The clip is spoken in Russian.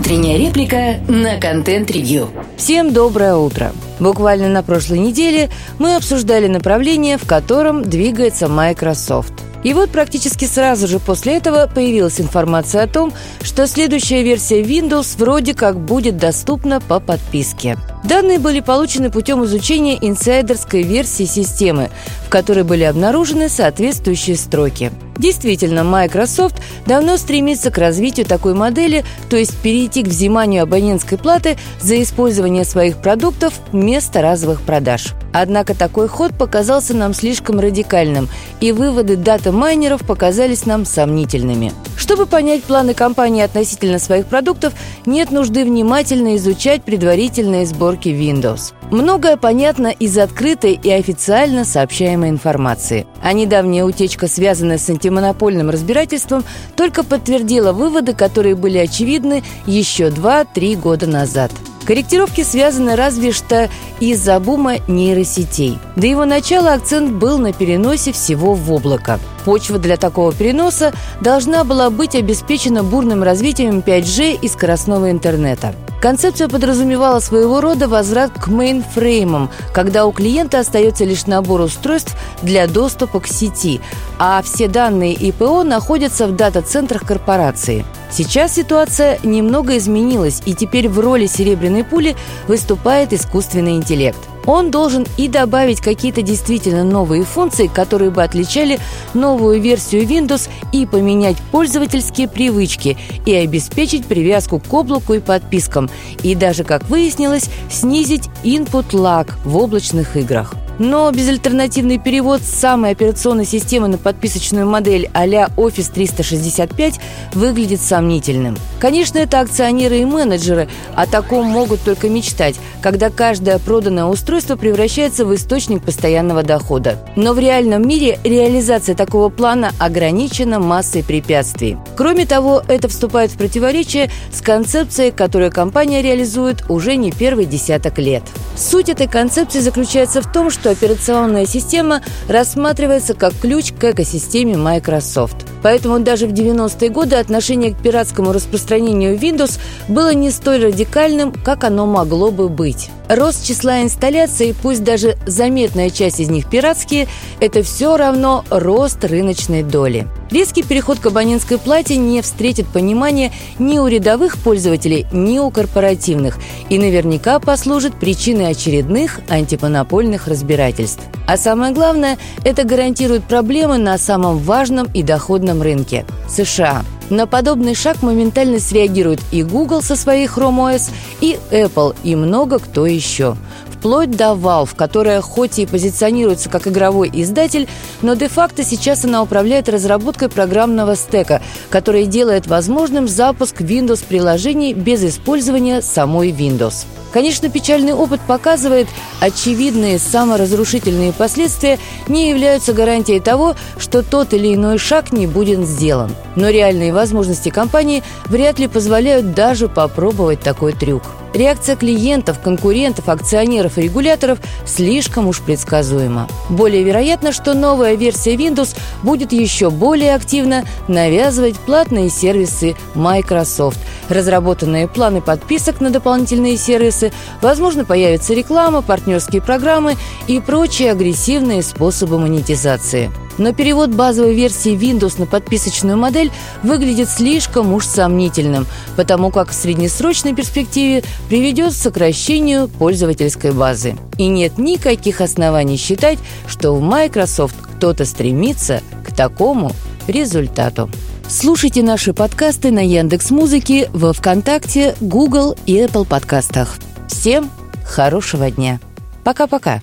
Утренняя реплика на контент-ревью. Всем доброе утро. Буквально на прошлой неделе мы обсуждали направление, в котором двигается Microsoft – и вот практически сразу же после этого появилась информация о том, что следующая версия Windows вроде как будет доступна по подписке. Данные были получены путем изучения инсайдерской версии системы, в которой были обнаружены соответствующие строки. Действительно, Microsoft давно стремится к развитию такой модели, то есть перейти к взиманию абонентской платы за использование своих продуктов вместо разовых продаж. Однако такой ход показался нам слишком радикальным, и выводы дата-майнеров показались нам сомнительными. Чтобы понять планы компании относительно своих продуктов, нет нужды внимательно изучать предварительные сборки Windows. Многое понятно из открытой и официально сообщаемой информации. А недавняя утечка, связанная с антимонопольным разбирательством, только подтвердила выводы, которые были очевидны еще 2-3 года назад. Корректировки связаны разве что из-за бума нейросетей. До его начала акцент был на переносе всего в облако. Почва для такого переноса должна была быть обеспечена бурным развитием 5G и скоростного интернета. Концепция подразумевала своего рода возврат к мейнфреймам, когда у клиента остается лишь набор устройств для доступа к сети, а все данные ИПО находятся в дата-центрах корпорации. Сейчас ситуация немного изменилась, и теперь в роли серебряной пули выступает искусственный интеллект. Он должен и добавить какие-то действительно новые функции, которые бы отличали новую версию Windows и поменять пользовательские привычки и обеспечить привязку к облаку и подпискам, и даже, как выяснилось, снизить input lag в облачных играх. Но безальтернативный перевод самой операционной системы на подписочную модель а-ля Office 365 выглядит сомнительным. Конечно, это акционеры и менеджеры, о таком могут только мечтать, когда каждое проданное устройство превращается в источник постоянного дохода. Но в реальном мире реализация такого плана ограничена массой препятствий. Кроме того, это вступает в противоречие с концепцией, которую компания реализует уже не первый десяток лет. Суть этой концепции заключается в том, что операционная система рассматривается как ключ к экосистеме Microsoft. Поэтому даже в 90-е годы отношение к пиратскому распространению Windows было не столь радикальным, как оно могло бы быть. Рост числа инсталляций, пусть даже заметная часть из них пиратские, это все равно рост рыночной доли. Резкий переход к абонентской плате не встретит понимания ни у рядовых пользователей, ни у корпоративных и наверняка послужит причиной очередных антимонопольных разбирательств. А самое главное, это гарантирует проблемы на самом важном и доходном рынке – США. На подобный шаг моментально среагируют и Google со своей Chrome OS, и Apple, и много кто еще вплоть до Valve, которая хоть и позиционируется как игровой издатель, но де-факто сейчас она управляет разработкой программного стека, который делает возможным запуск Windows-приложений без использования самой Windows. Конечно, печальный опыт показывает, очевидные саморазрушительные последствия не являются гарантией того, что тот или иной шаг не будет сделан. Но реальные возможности компании вряд ли позволяют даже попробовать такой трюк. Реакция клиентов, конкурентов, акционеров и регуляторов слишком уж предсказуема. Более вероятно, что новая версия Windows будет еще более активно навязывать платные сервисы Microsoft. Разработанные планы подписок на дополнительные сервисы, возможно, появится реклама, партнерские программы и прочие агрессивные способы монетизации но перевод базовой версии Windows на подписочную модель выглядит слишком уж сомнительным, потому как в среднесрочной перспективе приведет к сокращению пользовательской базы. И нет никаких оснований считать, что в Microsoft кто-то стремится к такому результату. Слушайте наши подкасты на Яндекс Музыке, во ВКонтакте, Google и Apple подкастах. Всем хорошего дня. Пока-пока.